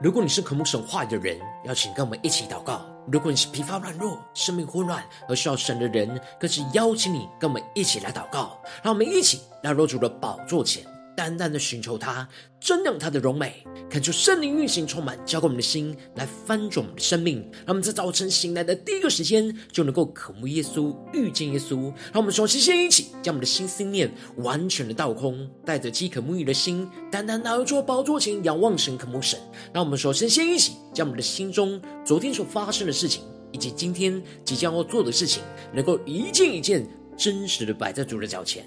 如果你是渴慕神话的人，邀请跟我们一起祷告；如果你是疲乏软弱、生命混乱而需要神的人，更是邀请你跟我们一起来祷告。让我们一起来入主的宝座前。单单的寻求他，瞻仰他的荣美，恳求圣灵运行充满，浇灌我们的心，来翻转我们的生命。让我们在早晨醒来的第一个时间，就能够渴慕耶稣，遇见耶稣。让我们首先先一起将我们的心思念完全的倒空，带着饥渴沐浴的心，单单拿住宝座前仰望神，渴慕神。让我们首先先一起将我们的心中昨天所发生的事情，以及今天即将要做的事情，能够一件一件真实的摆在主的脚前。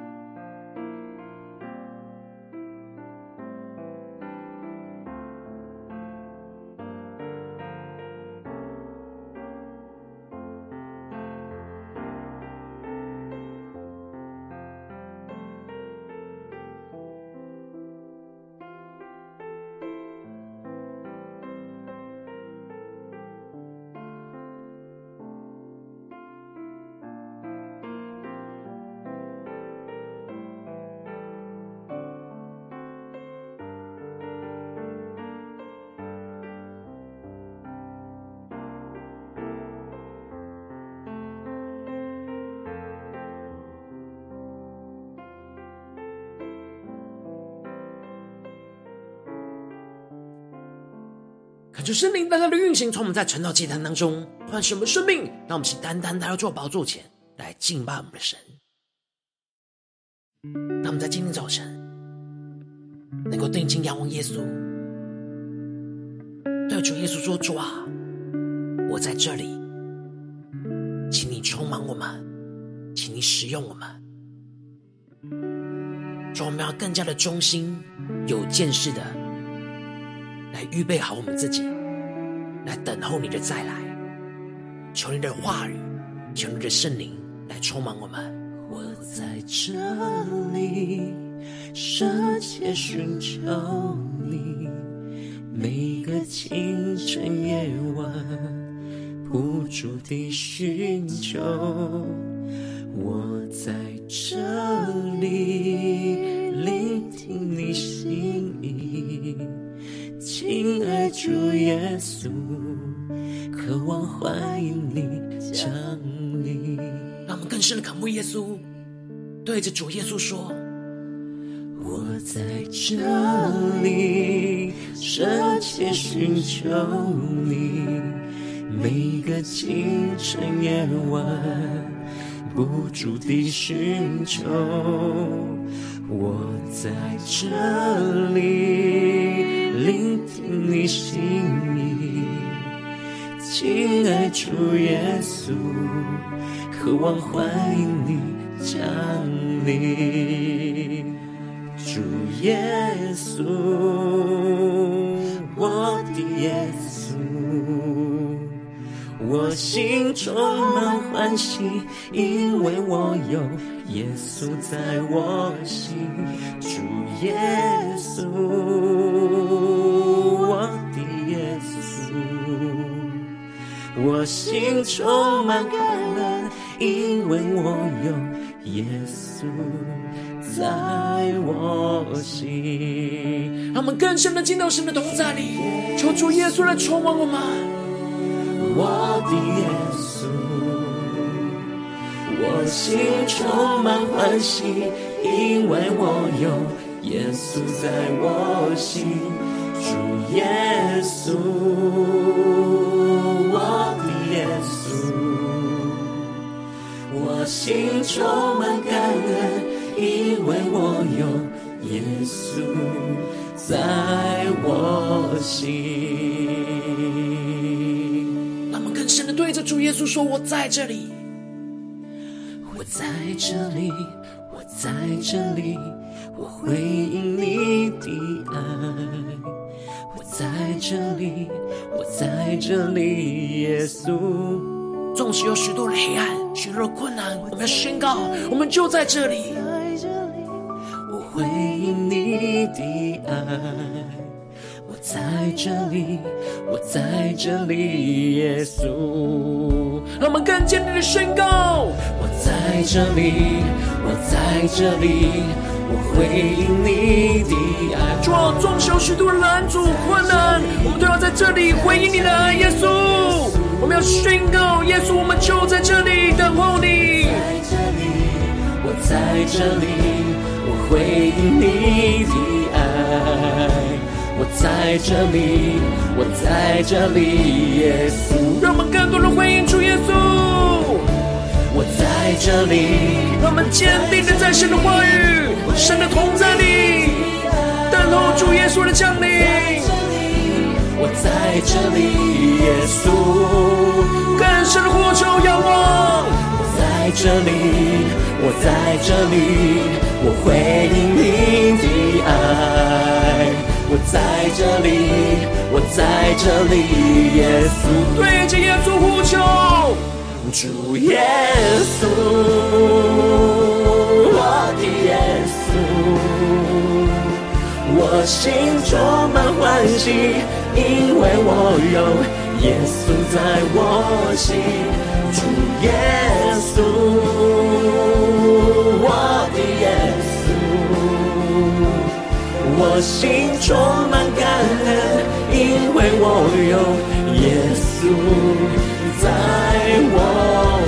主圣灵单单的运行，从我们在传道祭坛当中唤醒我们生命，让我们去单单来到做宝座前来敬拜我们的神。让我们在今天早晨能够定睛仰望耶稣，对主耶稣说：“主啊，我在这里，请你充满我们，请你使用我们。主，我们要更加的忠心、有见识的。”来预备好我们自己，来等候你的再来。求你的话语，求你的圣灵来充满我们。我在这里，深切寻求你，每个清晨夜晚，不住地寻求。我在这里，聆听你心意。耶稣，渴望欢迎你降临。让我们更深的渴慕耶稣，对着主耶稣说：“我在这里，深切寻求你，每个清晨夜晚，不住地寻求。我在这里。”聆听你心意，亲爱主耶稣，渴望欢迎你降临。主耶稣，我的耶稣，我心充满欢喜，因为我有耶稣在我心。主耶稣。我的耶稣我心充满感恩，因为我有耶稣在我心。让我们更深的进到神的同在里，求主耶稣来充满我们。我的耶稣，我心充满欢喜，因为我有耶稣在我心。主耶稣。耶稣，我心充满感恩，因为我有耶稣在我心。那么更深的对着主耶稣说：“我在这里，我在这里，我在这里，我回应你的爱。”我在这里，我在这里，耶稣。纵使有许多的黑暗、许多的困难，我们要宣告，我们就在这里。我回应你的爱，我在这里，我在这里，耶稣。让我们更坚定的宣告，我在这里，我在这里。我回应你的爱，主啊，纵使有许多拦阻困难，我们都要在这里回应你的爱，耶稣。我们要宣告，耶稣，我们就在这里等候你。在这里我在这里，我回应你的爱。我在这里，我在这里，耶稣。让我们更多人回应主耶稣。我在这里，我们坚定的在神的话语、神的同在里，等候主耶稣的降临。我在这里，耶稣，更深的呼求仰望。我在这里，我在这里，我回应你的爱。我在这里，我在这里，耶稣，对着耶稣呼求。主耶稣，我的耶稣，我心充满欢喜，因为我有耶稣在我心。主耶稣，我的耶稣，我心充满感恩，因为我有耶稣。在我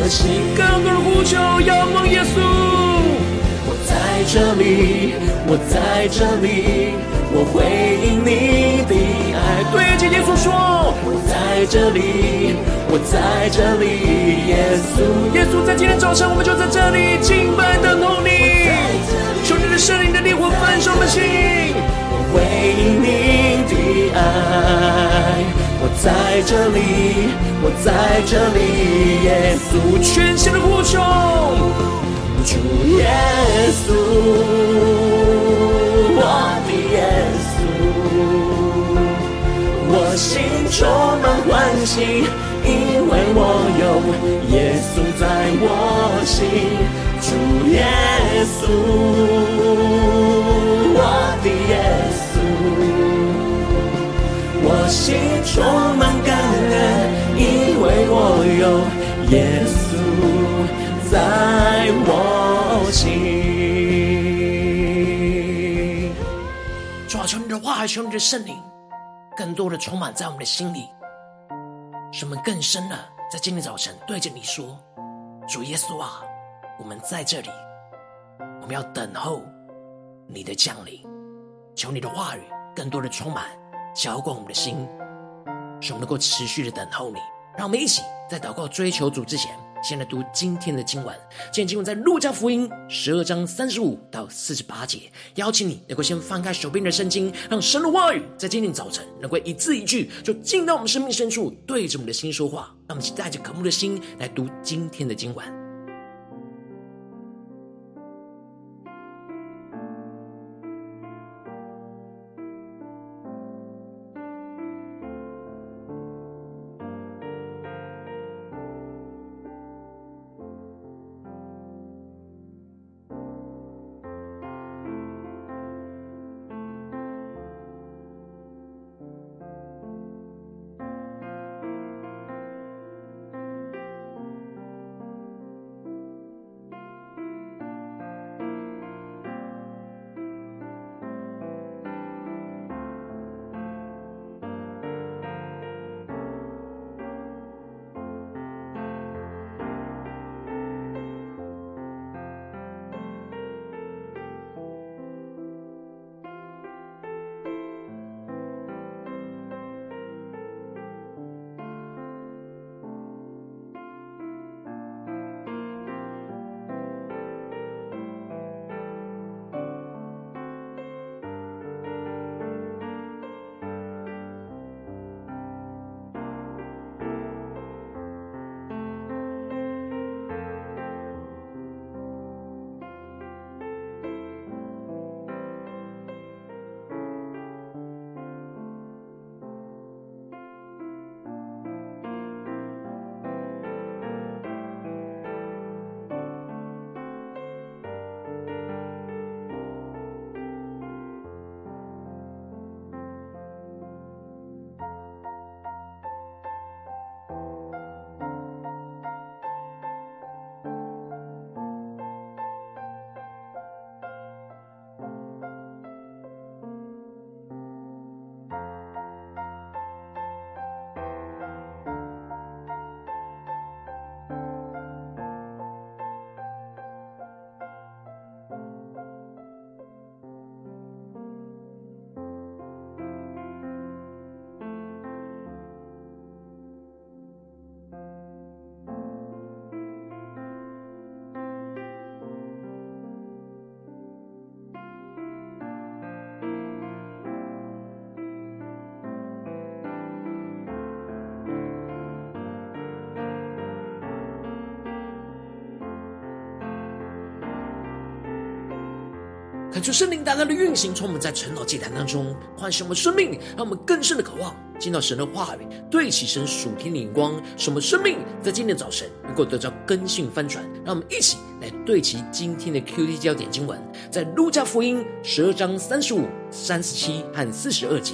心，更多呼求仰望耶稣。我在这里，我在这里，我回应你的爱。对着耶稣说，我在这里，我在这里，耶稣。耶稣在今天早晨，我们就在这里敬拜等候你。求你的圣灵的烈火焚烧我们的心，我回应你的爱。在这里，我在这里，耶稣，全心的呼求，主耶稣，我的耶稣，我心充满欢喜，因为我有耶稣在我心，主耶稣，我的耶稣。我心充满感恩，因为我有耶稣在我心。主啊，求你的话语，求你的圣灵，更多的充满在我们的心里，使我们更深的在今天早晨对着你说：主耶稣啊，我们在这里，我们要等候你的降临。求你的话语更多的充满。浇灌我们的心，使我们能够持续的等候你。让我们一起在祷告追求主之前，先来读今天的经文。今天经文在路加福音十二章三十五到四十八节。邀请你能够先翻开手边的圣经，让神的话语在今天早晨能够一字一句就进到我们生命深处，对着我们的心说话。让我们一起带着渴慕的心来读今天的经文。恳求圣灵大大的运行，充满在晨祷祭坛当中，唤醒我们生命，让我们更深的渴望进到神的话语，对齐神属天的眼光，使我们生命在今天早晨能够得到更新翻转。让我们一起来对齐今天的 QT 焦点经文，在路加福音十二章三十五、三十七和四十二节：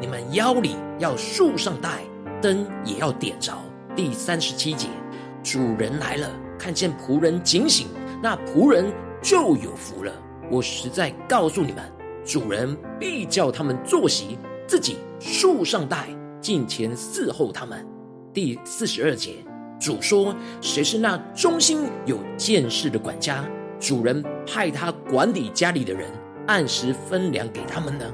你们腰里要束上带，灯也要点着。第三十七节：主人来了，看见仆人警醒，那仆人就有福了。我实在告诉你们，主人必叫他们坐席，自己树上带，进前伺候他们。第四十二节，主说：谁是那忠心有见识的管家？主人派他管理家里的人，按时分粮给他们呢？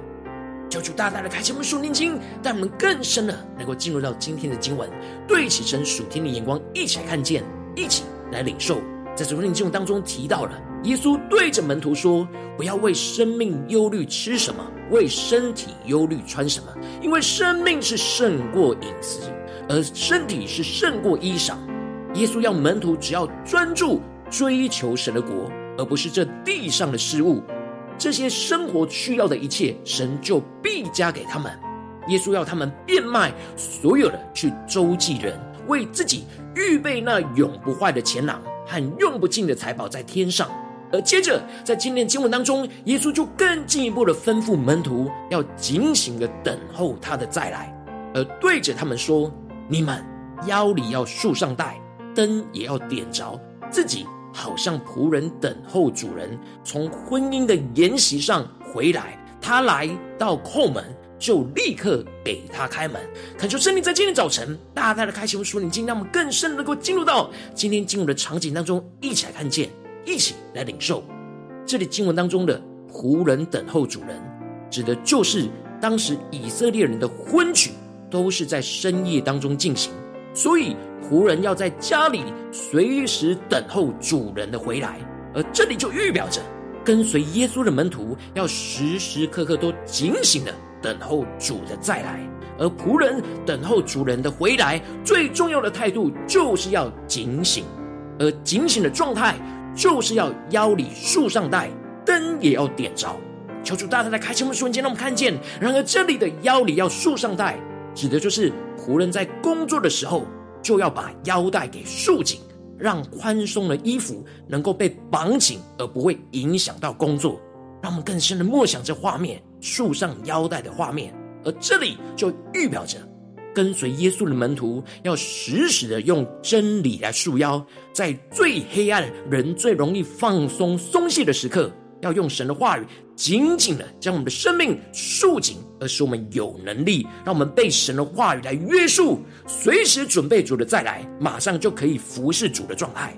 求主大大的开启我们属灵经，让我们更深的能够进入到今天的经文，对齐神属天的眼光，一起来看见，一起来领受。在主日经文当中提到了。耶稣对着门徒说：“不要为生命忧虑吃什么，为身体忧虑穿什么。因为生命是胜过饮食，而身体是胜过衣裳。”耶稣要门徒只要专注追求神的国，而不是这地上的事物。这些生活需要的一切，神就必加给他们。耶稣要他们变卖所有的，去周济人，为自己预备那永不坏的钱囊和用不尽的财宝在天上。而接着，在今天经文当中，耶稣就更进一步的吩咐门徒要警醒的等候他的再来，而对着他们说：“你们腰里要束上带，灯也要点着，自己好像仆人等候主人从婚姻的筵席上回来，他来到叩门，就立刻给他开门。”恳求圣灵在今天早晨大大的开启我们属灵经，让我们更深能够进入到今天进入的场景当中，一起来看见。一起来领受这里经文当中的仆人等候主人，指的就是当时以色列人的婚娶都是在深夜当中进行，所以仆人要在家里随时等候主人的回来。而这里就预表着跟随耶稣的门徒要时时刻刻都警醒的等候主的再来，而仆人等候主人的回来，最重要的态度就是要警醒，而警醒的状态。就是要腰里束上带，灯也要点着。求主大大的开启我们瞬间，让我们看见。然而，这里的腰里要束上带，指的就是仆人在工作的时候，就要把腰带给束紧，让宽松的衣服能够被绑紧，而不会影响到工作。让我们更深的默想这画面，束上腰带的画面。而这里就预表着。跟随耶稣的门徒要时时的用真理来束腰，在最黑暗、人最容易放松松懈的时刻，要用神的话语紧紧的将我们的生命束紧，而使我们有能力，让我们被神的话语来约束，随时准备主的再来，马上就可以服侍主的状态。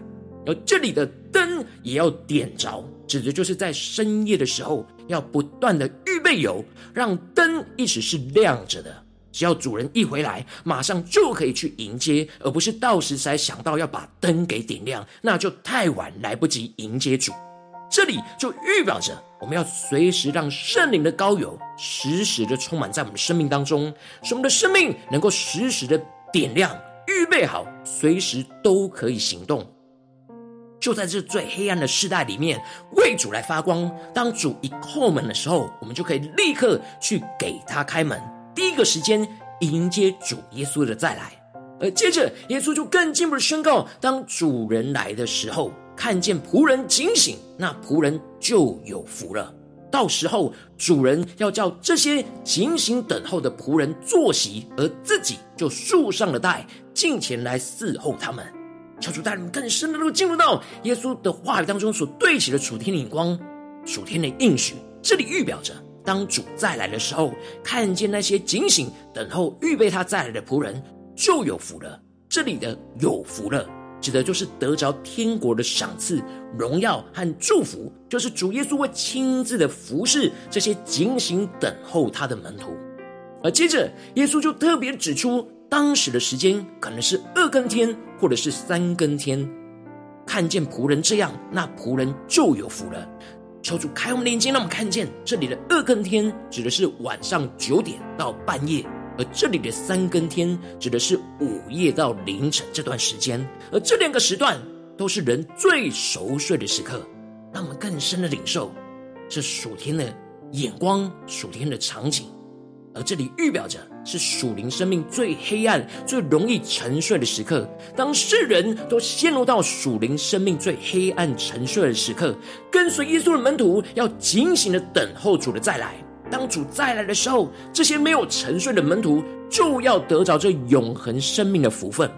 而这里的灯也要点着，指的就是在深夜的时候，要不断的预备油，让灯一直是亮着的。只要主人一回来，马上就可以去迎接，而不是到时才想到要把灯给点亮，那就太晚，来不及迎接主。这里就预表着我们要随时让圣灵的膏油时时的充满在我们的生命当中，使我们的生命能够时时的点亮，预备好，随时都可以行动。就在这最黑暗的世代里面，为主来发光。当主一叩门的时候，我们就可以立刻去给他开门。第一个时间迎接主耶稣的再来，而接着耶稣就更进一步的宣告：当主人来的时候，看见仆人警醒，那仆人就有福了。到时候主人要叫这些警醒等候的仆人坐席，而自己就束上了带，进前来伺候他们。求主带领更深的路进入到耶稣的话语当中所对齐的楚天的眼光、楚天的应许，这里预表着。当主再来的时候，看见那些警醒等候、预备他再来的仆人，就有福了。这里的“有福了”，指的就是得着天国的赏赐、荣耀和祝福，就是主耶稣会亲自的服侍这些警醒等候他的门徒。而接着，耶稣就特别指出，当时的时间可能是二更天，或者是三更天。看见仆人这样，那仆人就有福了。求主开我们的眼睛，让我们看见这里的二更天指的是晚上九点到半夜，而这里的三更天指的是午夜到凌晨这段时间，而这两个时段都是人最熟睡的时刻。让我们更深的领受这属天的眼光、属天的场景。而这里预表着是属灵生命最黑暗、最容易沉睡的时刻。当世人都陷入到属灵生命最黑暗、沉睡的时刻，跟随耶稣的门徒要警醒的等候主的再来。当主再来的时候，这些没有沉睡的门徒就要得着这永恒生命的福分。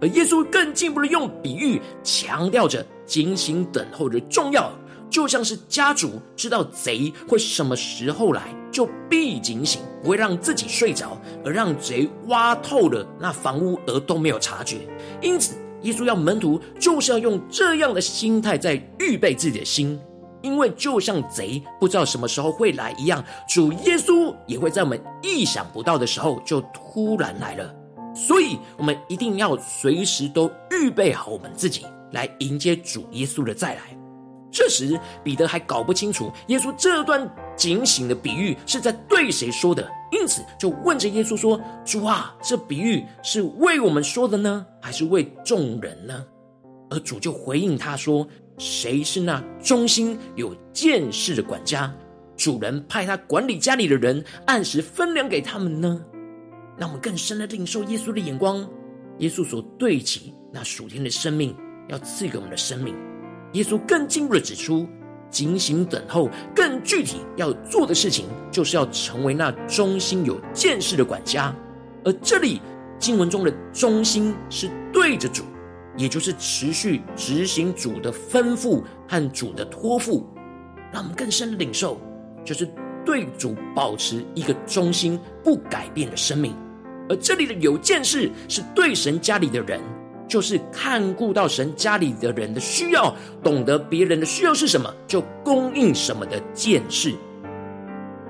而耶稣更进一步的用比喻强调着警醒等候的重要。就像是家主知道贼会什么时候来，就必警醒，不会让自己睡着，而让贼挖透了那房屋而都没有察觉。因此，耶稣要门徒就是要用这样的心态在预备自己的心，因为就像贼不知道什么时候会来一样，主耶稣也会在我们意想不到的时候就突然来了。所以，我们一定要随时都预备好我们自己，来迎接主耶稣的再来。这时，彼得还搞不清楚耶稣这段警醒的比喻是在对谁说的，因此就问着耶稣说：“主啊，这比喻是为我们说的呢，还是为众人呢？”而主就回应他说：“谁是那忠心有见识的管家？主人派他管理家里的人，按时分粮给他们呢？”让我们更深的领受耶稣的眼光，耶稣所对齐那属天的生命，要赐给我们的生命。耶稣更进一步的指出，警醒等候，更具体要做的事情，就是要成为那忠心有见识的管家。而这里经文中的忠心，是对着主，也就是持续执行主的吩咐和主的托付。让我们更深的领受，就是对主保持一个忠心不改变的生命。而这里的有见识，是对神家里的人。就是看顾到神家里的人的需要，懂得别人的需要是什么，就供应什么的见识。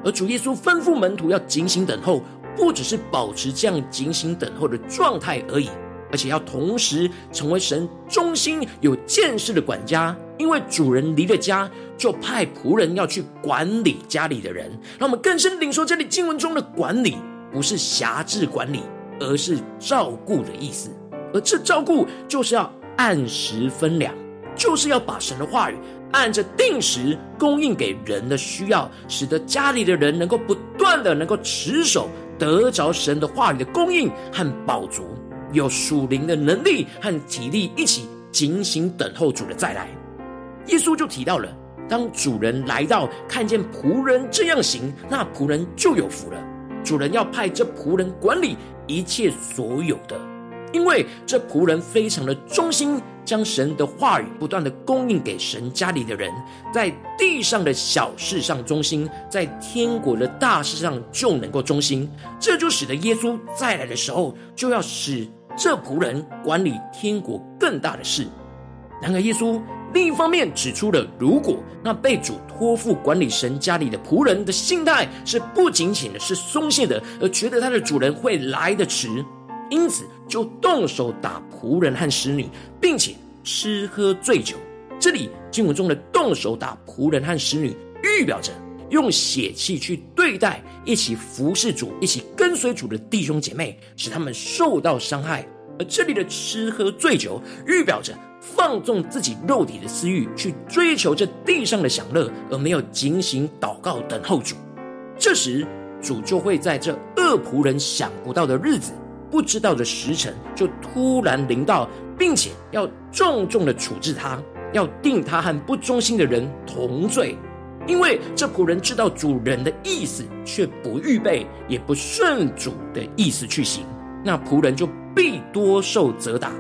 而主耶稣吩咐门徒要警醒等候，不只是保持这样警醒等候的状态而已，而且要同时成为神忠心有见识的管家。因为主人离了家，就派仆人要去管理家里的人。让我们更深领受这里经文中的管理，不是辖制管理，而是照顾的意思。而这照顾就是要按时分粮，就是要把神的话语按着定时供应给人的需要，使得家里的人能够不断的能够持守得着神的话语的供应和饱足，有属灵的能力和体力一起警醒等候主的再来。耶稣就提到了，当主人来到，看见仆人这样行，那仆人就有福了。主人要派这仆人管理一切所有的。因为这仆人非常的忠心，将神的话语不断的供应给神家里的人，在地上的小事上忠心，在天国的大事上就能够忠心。这就使得耶稣再来的时候，就要使这仆人管理天国更大的事。然而，耶稣另一方面指出了，如果那被主托付管理神家里的仆人的心态是不仅仅的，是松懈的，而觉得他的主人会来得迟。因此，就动手打仆人和使女，并且吃喝醉酒。这里经文中的动手打仆人和使女，预表着用血气去对待一起服侍主、一起跟随主的弟兄姐妹，使他们受到伤害。而这里的吃喝醉酒，预表着放纵自己肉体的私欲，去追求这地上的享乐，而没有警醒祷告等候主。这时，主就会在这恶仆人想不到的日子。不知道的时辰，就突然临到，并且要重重的处置他，要定他和不忠心的人同罪。因为这仆人知道主人的意思，却不预备，也不顺主的意思去行，那仆人就必多受责打。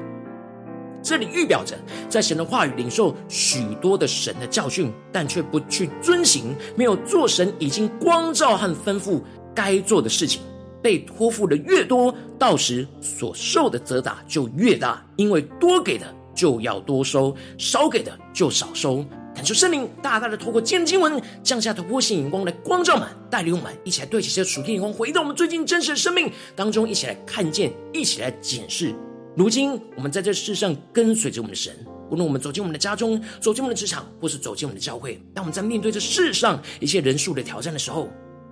这里预表着，在神的话语领受许多的神的教训，但却不去遵行，没有做神已经光照和吩咐该做的事情。被托付的越多，到时所受的责打就越大，因为多给的就要多收，少给的就少收。感受圣灵大大的透过今日经文降下突破性眼光来光照们，带领我们一起来对齐这属天眼光，回到我们最近真实的生命当中，一起来看见，一起来检视。如今我们在这世上跟随着我们的神，无论我们走进我们的家中，走进我们的职场，或是走进我们的教会，当我们在面对这世上一些人数的挑战的时候，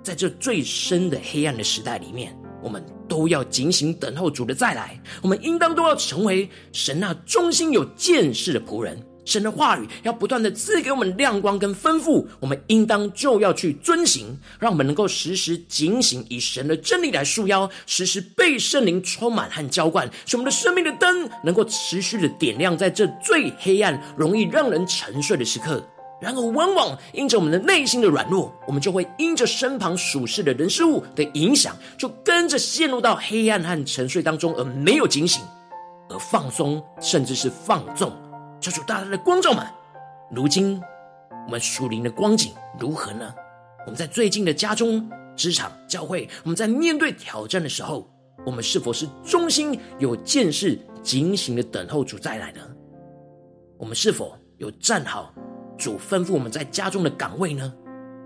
在这最深的黑暗的时代里面，我们都要警醒等候主的再来。我们应当都要成为神那忠心有见识的仆人，神的话语要不断的赐给我们亮光跟吩咐，我们应当就要去遵行，让我们能够时时警醒，以神的真理来束腰，时时被圣灵充满和浇灌，使我们的生命的灯能够持续的点亮在这最黑暗、容易让人沉睡的时刻。然而，往往因着我们的内心的软弱，我们就会因着身旁属世的人事物的影响，就跟着陷入到黑暗和沉睡当中，而没有警醒，而放松，甚至是放纵。求主大大的光照们，如今我们属灵的光景如何呢？我们在最近的家中、职场、教会，我们在面对挑战的时候，我们是否是忠心、有见识、警醒的等候主再来呢？我们是否有站好？主吩咐我们在家中的岗位呢，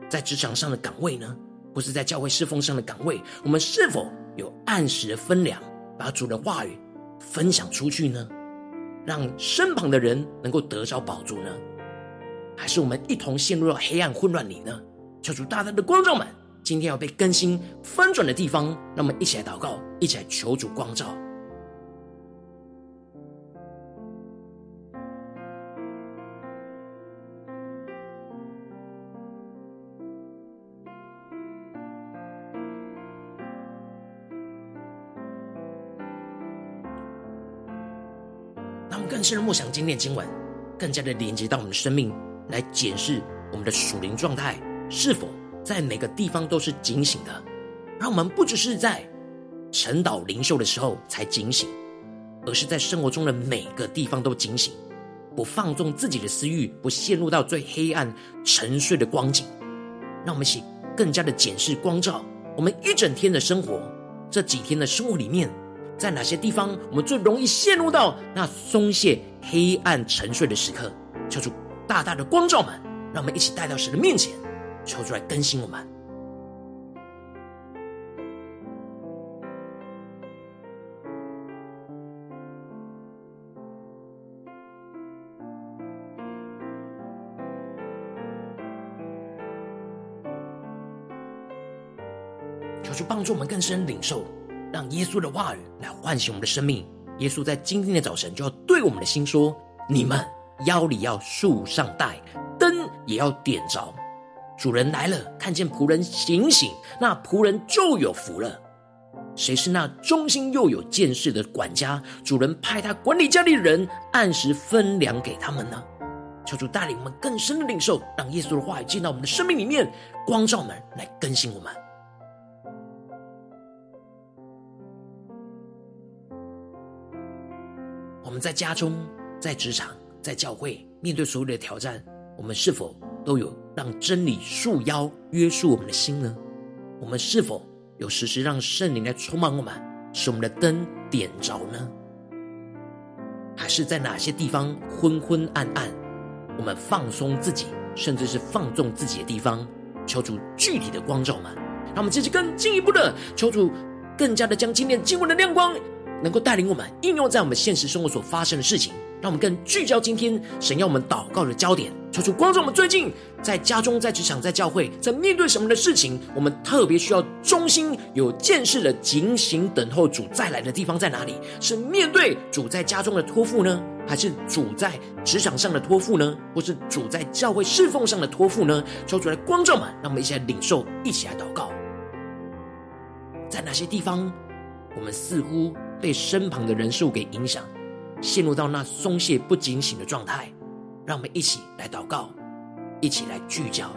在职场上的岗位呢，或是在教会侍奉上的岗位，我们是否有按时的分粮，把主的话语分享出去呢？让身旁的人能够得着宝足呢？还是我们一同陷入到黑暗混乱里呢？求主大大的光照们，今天要被更新翻转的地方，让我们一起来祷告，一起来求主光照。更深的默想今天的经文，更加的连接到我们的生命，来检视我们的属灵状态是否在每个地方都是警醒的。让我们不只是在晨祷灵修的时候才警醒，而是在生活中的每个地方都警醒，不放纵自己的私欲，不陷入到最黑暗沉睡的光景。让我们一起更加的检视光照我们一整天的生活，这几天的生活里面。在哪些地方，我们最容易陷入到那松懈、黑暗、沉睡的时刻？求主大大的光照们，让我们一起带到神的面前，求主来更新我们。求主帮助我们更深领受。让耶稣的话语来唤醒我们的生命。耶稣在今天的早晨就要对我们的心说：“你们腰里要束上带，灯也要点着。主人来了，看见仆人醒醒，那仆人就有福了。谁是那忠心又有见识的管家？主人派他管理家里的人，按时分粮给他们呢？求主带领我们更深的领受，让耶稣的话语进到我们的生命里面，光照我们，来更新我们。”我们在家中、在职场、在教会，面对所有的挑战，我们是否都有让真理束腰、约束我们的心呢？我们是否有时时让圣灵来充满我们，使我们的灯点着呢？还是在哪些地方昏昏暗暗，我们放松自己，甚至是放纵自己的地方？求主具体的光照们，让我们继续更进一步的求主，更加的将今天经文的亮光。能够带领我们应用在我们现实生活所发生的事情，让我们更聚焦今天神要我们祷告的焦点。求主光照我们最近在家中、在职场、在教会，在面对什么的事情，我们特别需要忠心、有见识的警醒等候主再来的地方在哪里？是面对主在家中的托付呢，还是主在职场上的托付呢？或是主在教会侍奉上的托付呢？求主来光照们，让我们一起来领受，一起来祷告。在哪些地方，我们似乎被身旁的人事物给影响，陷入到那松懈不警醒的状态，让我们一起来祷告，一起来聚焦。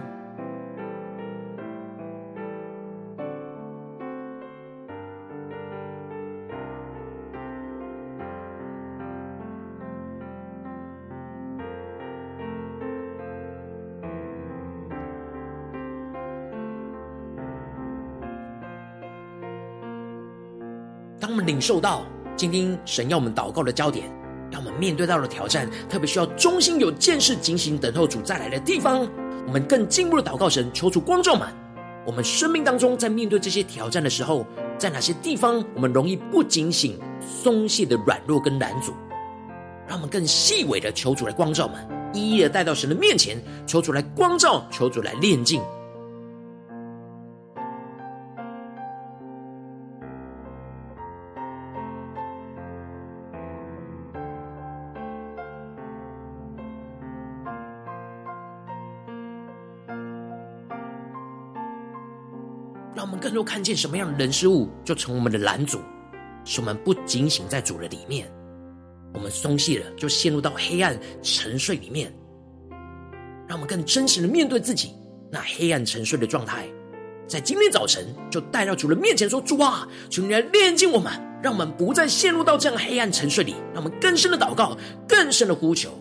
领受到今天神要我们祷告的焦点，让我们面对到的挑战，特别需要忠心有见识、警醒等候主再来的地方，我们更进一步的祷告神，求主光照们。我们生命当中在面对这些挑战的时候，在哪些地方我们容易不警醒、松懈的软弱跟拦阻？让我们更细微的求主来光照们，一一的带到神的面前，求主来光照，求主来炼净。让我们更多看见什么样的人事物，就成我们的拦阻，使我们不警醒在主的里面。我们松懈了，就陷入到黑暗沉睡里面。让我们更真实的面对自己那黑暗沉睡的状态，在今天早晨就带到主的面前说：“主啊，求你来炼净我们，让我们不再陷入到这样黑暗沉睡里。让我们更深的祷告，更深的呼求。”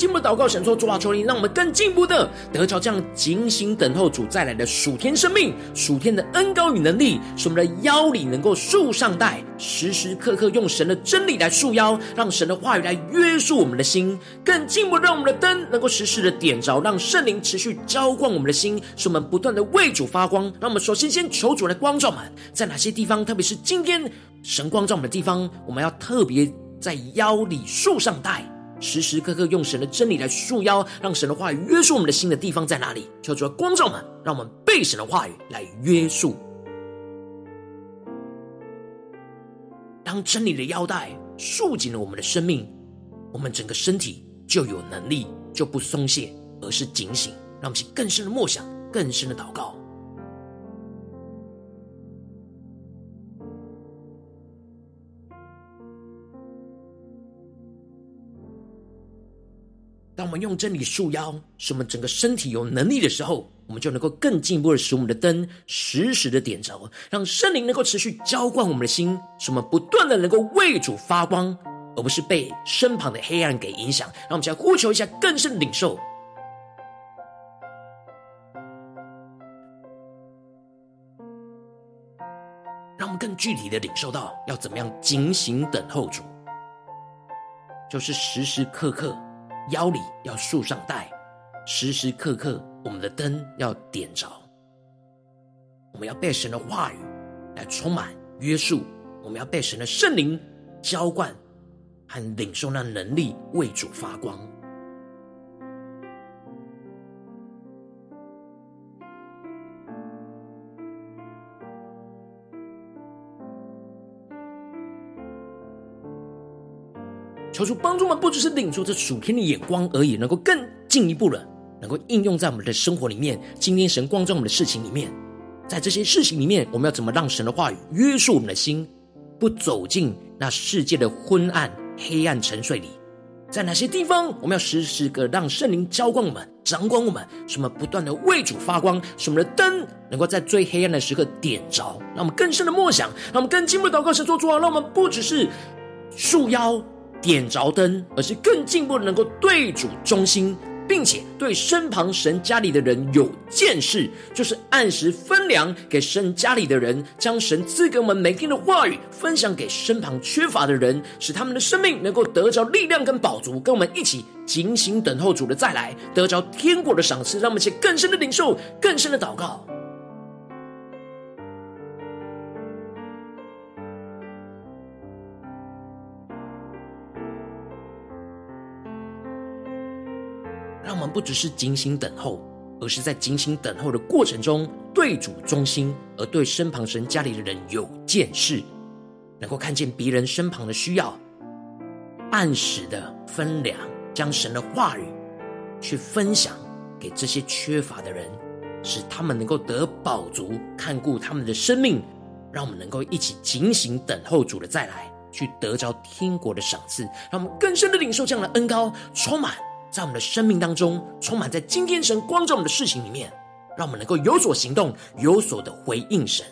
进一步祷告，神说：“主啊，求你让我们更进步的得着这样警醒等候主再来的属天生命、属天的恩膏与能力，使我们的腰里能够束上带，时时刻刻用神的真理来束腰，让神的话语来约束我们的心，更进一步让我们的灯能够时时的点着，让圣灵持续浇灌我们的心，使我们不断的为主发光。让我们首先先求主来光照们，在哪些地方，特别是今天神光照我们的地方，我们要特别在腰里束上带。”时时刻刻用神的真理来束腰，让神的话语约束我们的心的地方在哪里？求主光照们，让我们被神的话语来约束。当真理的腰带束紧了我们的生命，我们整个身体就有能力，就不松懈，而是警醒。让我们去更深的默想，更深的祷告。当我们用真理束腰，使我们整个身体有能力的时候，我们就能够更进一步的使我们的灯时时的点着，让圣灵能够持续浇灌我们的心，使我们不断的能够为主发光，而不是被身旁的黑暗给影响。让我们再呼求一下更深的领受，让我们更具体的领受到要怎么样警醒等候主，就是时时刻刻。腰里要束上带，时时刻刻我们的灯要点着。我们要被神的话语来充满约束，我们要被神的圣灵浇灌和领受那能力，为主发光。求主帮助我们，不只是领受这属天的眼光而已，能够更进一步的，能够应用在我们的生活里面。今天神光照我们的事情里面，在这些事情里面，我们要怎么让神的话语约束我们的心，不走进那世界的昏暗、黑暗沉睡里？在哪些地方，我们要时时刻让圣灵浇灌我们、掌管我们，使我们不断的为主发光，使我们的灯能够在最黑暗的时刻点着，让我们更深的默想，让我们更进步的祷告，神做主啊，让我们不只是束腰。点着灯，而是更进一步的能够对主忠心，并且对身旁神家里的人有见识，就是按时分粮给神家里的人，将神赐给我们每天的话语分享给身旁缺乏的人，使他们的生命能够得着力量跟宝足，跟我们一起警醒等候主的再来，得着天国的赏赐，让我们去更深的领受，更深的祷告。不只是警醒等候，而是在警醒等候的过程中，对主忠心，而对身旁神家里的人有见识，能够看见别人身旁的需要，按时的分粮，将神的话语去分享给这些缺乏的人，使他们能够得饱足，看顾他们的生命，让我们能够一起警醒等候主的再来，去得着天国的赏赐，让我们更深的领受这样的恩膏充满。在我们的生命当中，充满在今天神光照我们的事情里面，让我们能够有所行动，有所的回应神。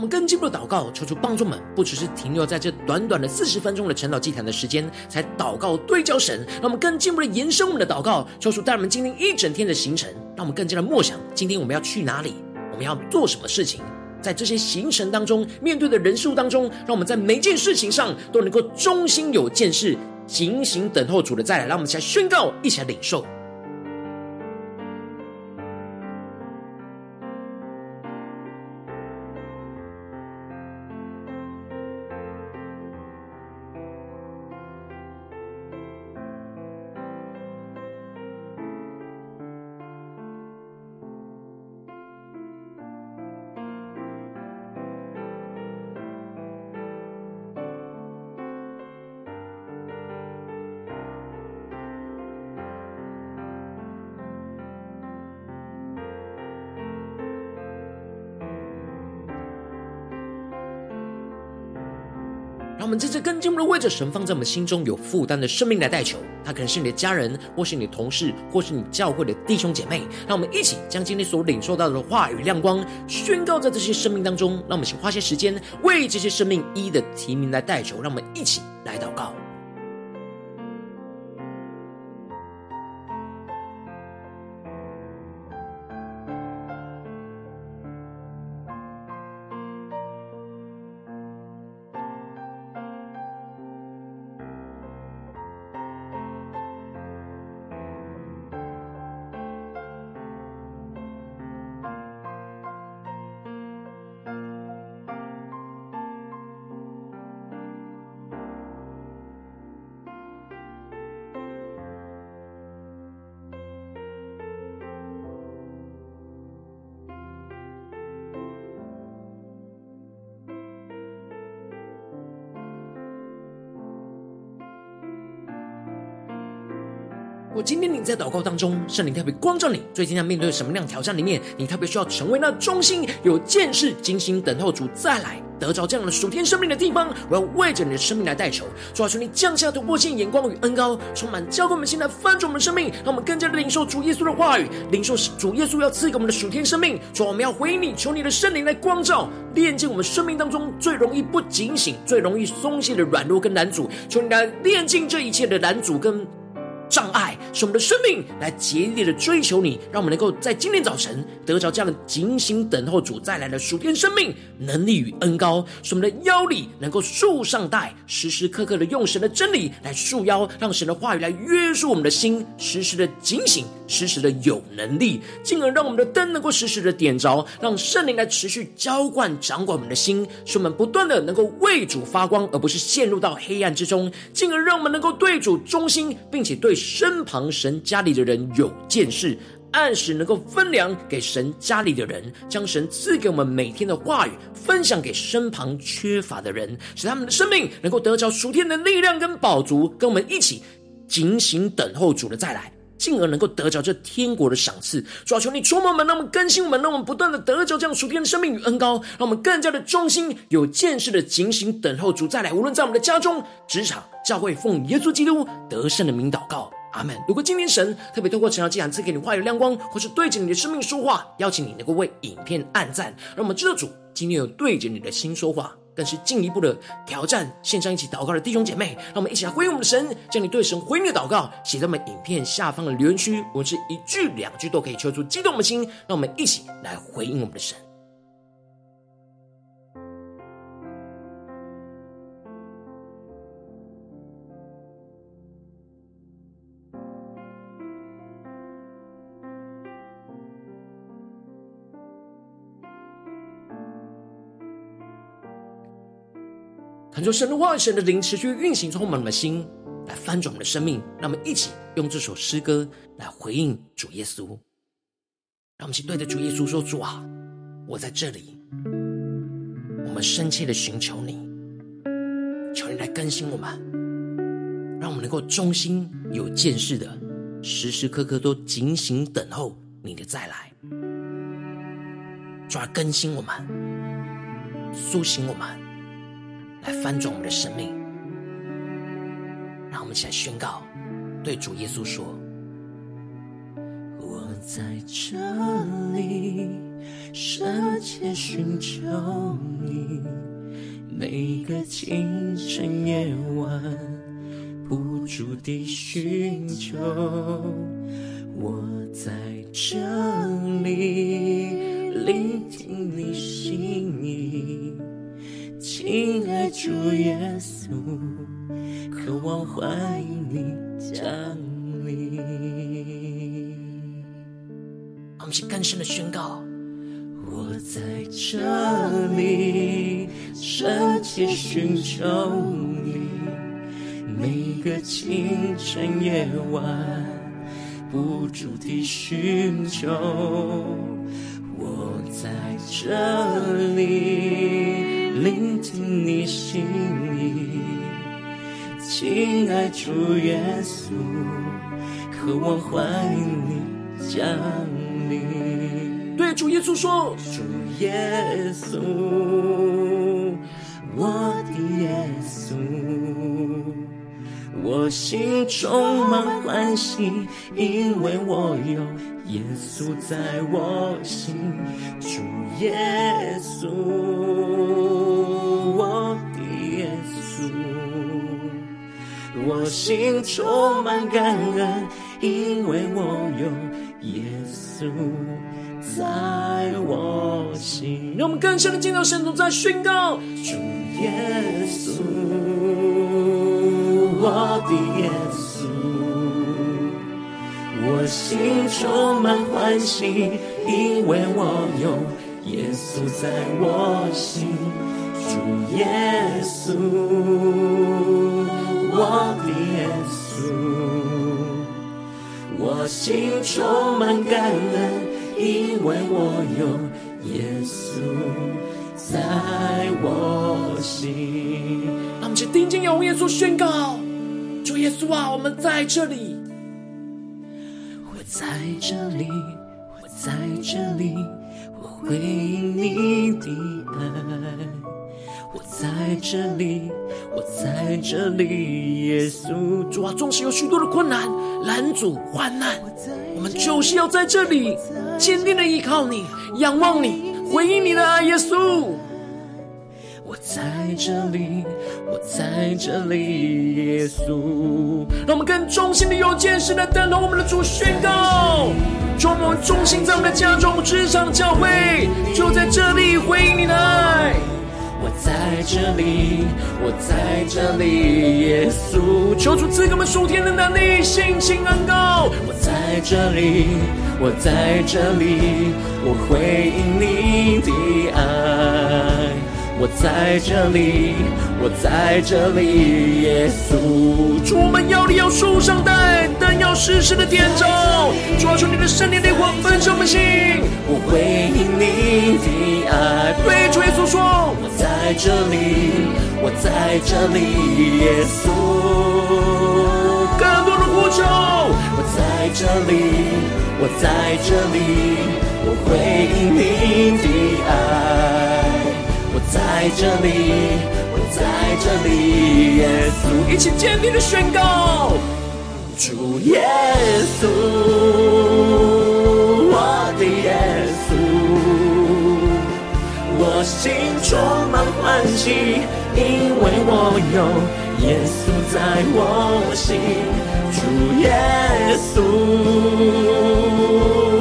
我们更进一步的祷告，求主帮助们，不只是停留在这短短的四十分钟的晨祷祭坛的时间，才祷告对焦神。让我们更进一步的延伸我们的祷告，求主带我们今天一整天的行程，让我们更加的默想今天我们要去哪里，我们要做什么事情。在这些行程当中，面对的人数当中，让我们在每件事情上都能够忠心有见识，警醒等候主的再来。让我们一起来宣告，一起来领受。让我们在这更进一步的位置神放在我们心中有负担的生命来代求，他可能是你的家人，或是你的同事，或是你教会的弟兄姐妹。让我们一起将今天所领受到的话语亮光宣告在这些生命当中。让我们先花些时间为这些生命一一的提名来代求。让我们一起来祷告。在祷告当中，圣灵特别光照你，最近要面对什么样挑战里面，你特别需要成为那忠心、有见识、精心等候主再来，得着这样的属天生命的地方。我要为着你的生命来代求，主啊，求你降下突破性眼光与恩膏，充满教灌我们现在翻转我们的生命，让我们更加的领受主耶稣的话语，领受主耶稣要赐给我们的属天生命。主啊，我们要回应你，求你的圣灵来光照，炼净我们生命当中最容易不警醒、最容易松懈的软弱跟拦阻，求你来炼净这一切的拦阻跟。障碍使我们的生命来竭力的追求你，让我们能够在今天早晨得着这样的警醒等候主再来的属天生命能力与恩高，使我们的腰里能够束上带，时时刻刻的用神的真理来束腰，让神的话语来约束我们的心，时时的警醒，时时的有能力，进而让我们的灯能够时时的点着，让圣灵来持续浇灌掌管我们的心，使我们不断的能够为主发光，而不是陷入到黑暗之中，进而让我们能够对主忠心，并且对。身旁神家里的人有见识，按时能够分粮给神家里的人，将神赐给我们每天的话语分享给身旁缺乏的人，使他们的生命能够得着属天的力量跟宝足，跟我们一起警醒等候主的再来，进而能够得着这天国的赏赐。主啊，求你触摸我们，让我们更新我们，让我们不断的得着这样属天的生命与恩膏，让我们更加的忠心有见识的警醒等候主再来。无论在我们的家中、职场、教会，奉耶稣基督得胜的名祷告。阿门。如果今天神特别透过晨祷祭坛赐给你话语亮光，或是对着你的生命说话，邀请你能够为影片按赞，让我们知道主今天有对着你的心说话，更是进一步的挑战线上一起祷告的弟兄姐妹，让我们一起来回应我们的神，将你对神回应的祷告写在我们影片下方的留言区，我们是一句两句都可以抽出激动的心，让我们一起来回应我们的神。恳求神的话语、神的灵持续运行，充满我们的心，来翻转我们的生命。让我们一起用这首诗歌来回应主耶稣。让我们去对着主耶稣说：“主啊，我在这里，我们深切的寻求你，求你来更新我们，让我们能够忠心有见识的，时时刻刻都警醒等候你的再来。主啊，更新我们，苏醒我们。”来翻转我们的生命，让我们一起来宣告，对主耶稣说：“我在这里，深切寻求你，每个清晨夜晚，不住地寻求。我在这里，聆听你心意，亲爱主耶稣，渴望欢迎你降临。我们是更深的宣告。我在这里深切寻求你，每个清晨夜晚不住地寻求。我在这里聆听你心意，亲爱主耶稣，渴望欢迎你降临。对主耶稣说：“主耶稣，我的耶稣，我心充满欢喜，因为我有耶稣在我心。主耶稣，我的耶稣，我心充满感恩，因为我有耶稣。”在我心，让我们更深的进到圣徒，在宣告主耶稣，我的耶，我心充满欢喜，因为我有耶稣在我心。主耶稣，我的耶稣，我心充满感恩。因为我有耶稣在我心，让我们去定睛仰望耶稣，宣告：主耶稣啊，我们在这里，在这里，我在这里，我回应你的爱。我在这里，我在这里，耶稣。主啊，纵使有许多的困难、拦阻、患难，我们就是要在这里坚定的依靠你、仰望你、回应你的爱，耶稣。我在这里，我在这里，耶稣。让我们更忠心的、有见识的等候我们的主宣告，让我们忠心在我们的家中、职场、教会，就在这里回应你的爱。我在这里，我在这里，耶稣，求主赐给我们属天的能力，信心恩膏。我在这里，我在这里，我回应你的爱。我在这里，我在这里，耶稣。主，我们要你要束上带，但要时时的点着。主啊，求你的圣灵烈火焚烧我们心。我回应你的爱。对主耶稣说，我在这里，我在这里，耶稣。更多的呼求，我在这里，我在这里，我回应你的爱。在这里，我在这里，耶稣，一起坚定的宣告，主耶稣，我的耶稣，我心充满欢喜，因为我有耶稣在我心，主耶稣，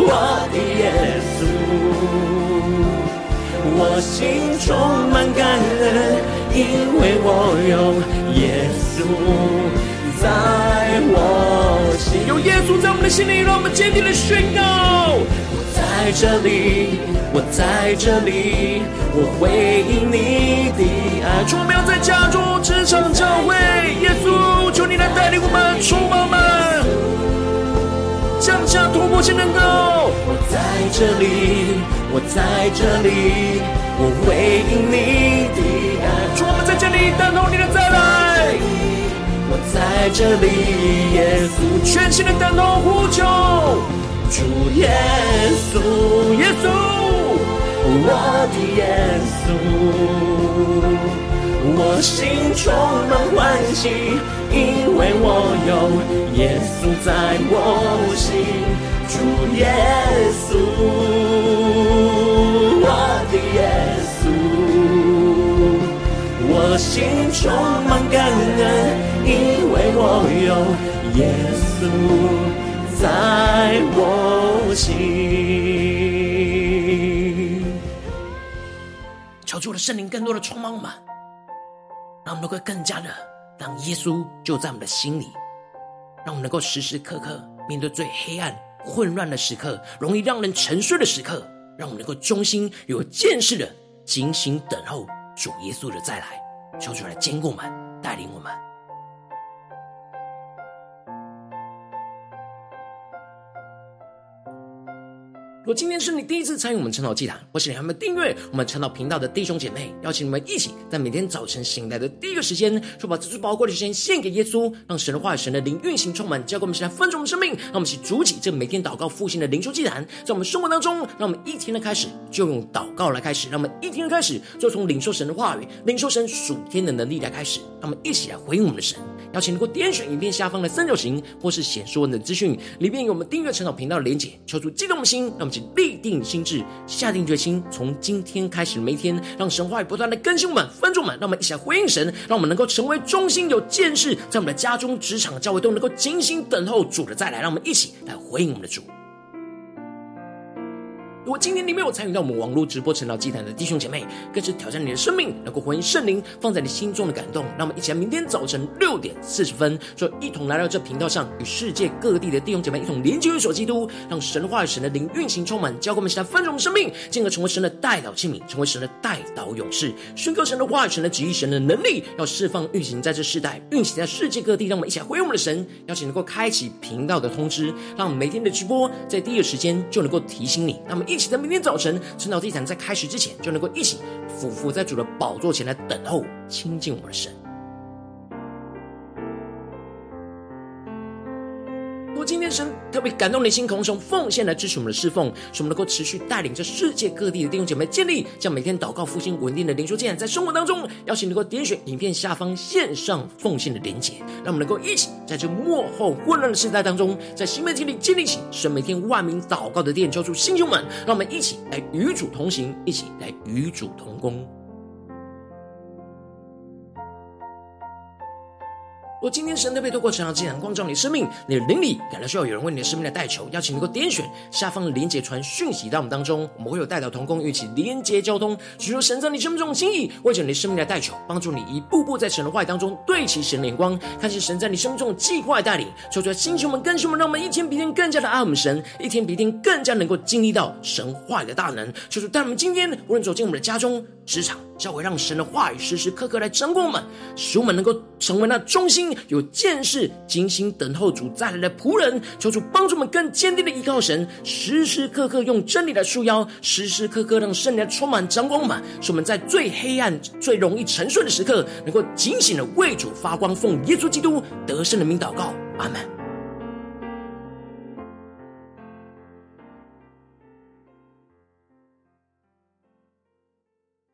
我的耶稣。我心充满感恩，因为我有耶稣在我心。有耶稣在我们的心里，让我们坚定的宣告：我在这里，我在这里，我回应你的爱。主，我们要在家中、职场、教会，耶稣，求你来带领我们，充满我们，降下突破性能够。我在这里。在这里，我回应你的爱。主，我们在这里等候你的再来。我在这里，耶稣，全心的等候呼求。主耶稣，耶稣，我的耶稣，我心充满欢喜，因为我有耶稣在我心。主耶稣，心充满感恩，因为我有耶稣在我心。求主的圣灵更多的充满我们，让我们能够更加的让耶稣就在我们的心里，让我们能够时时刻刻面对最黑暗、混乱的时刻，容易让人沉睡的时刻，让我们能够忠心有见识的精心等候主耶稣的再来。求主来坚固我们，带领我们。今天是你第一次参与我们晨祷祭坛，或是你还没订阅我们晨祷频道的弟兄姐妹，邀请你们一起在每天早晨醒来的第一个时间，就把这最宝贵的时间献给耶稣，让神的话语、神的灵运行充满，交给我们现在分盛的生命。让我们一起筑起这每天祷告复兴的灵修祭坛，在我们生活当中，让我们一天的开始就用祷告来开始，让我们一天的开始就从领受神的话语、领受神属天的能力来开始。让我们一起来回应我们的神。邀请你过点选影片下方的三角形，或是显示文的资讯，里面有我们订阅晨祷频道的连结，求助激动的心，让我们立定心智，下定决心，从今天开始每一天，让神话语不断的更新我们、分众们，让我们一起来回应神，让我们能够成为中心有见识，在我们的家中、职场、教会都能够精心等候主的再来，让我们一起来回应我们的主。如果今天你没有参与到我们网络直播晨祷祭坛的弟兄姐妹，更是挑战你的生命，能够回应圣灵放在你心中的感动。让我们一起来，明天早晨六点四十分，就一同来到这频道上，与世界各地的弟兄姐妹一同连接、运所基督，让神话与神的灵运行充满，教给我们，现在丰盛的生命，进而成为神的代祷器皿，成为神的代祷勇士，宣告神的话语、神的旨意、神的能力，要释放运行在这世代，运行在世界各地。让我们一起来回应我们的神，邀请能够开启频道的通知，让每天的直播在第一个时间就能够提醒你。那么一起在明天早晨。晨祷地毯在开始之前，就能够一起俯伏在主的宝座前来等候亲近我们的神。我今天神特别感动的心，空中奉献来支持我们的侍奉，使我们能够持续带领着世界各地的弟兄姐妹建立，将每天祷告复兴稳定的灵修祭坛，在生活当中，邀请能够点选影片下方线上奉献的连结，让我们能够一起在这幕后混乱的时代当中，在新媒体里建立起神每天万名祷告的殿，叫出弟兄们，让我们一起来与主同行，一起来与主同工。若今天神特别透过晨祷祭坛光照你生命，你的灵里感到需要有人为你的生命来代求，邀请能够点选下方的连结传讯息到我们当中，我们会有代祷同工，一起连接交通，许多神在你生命中的心意，为着你的生命来代求，帮助你一步步在神的话语当中对齐神的眼光，看见神在你生命中的计划带领，求主来兴起我们更新我们，让我们一天比一天更加的爱我们神，一天比一天更加能够经历到神话语的大能。求主带我们今天无论走进我们的家中、职场、教会，让神的话语时时刻刻来掌管我们，使我们能够成为那忠心。有见识、精心等候主再来的仆人，求主帮助我们更坚定的依靠神，时时刻刻用真理来束腰，时时刻刻让圣灵充满掌管我们，使我们在最黑暗、最容易沉睡的时刻，能够警醒的为主发光，奉耶稣基督得胜的名祷告，阿门。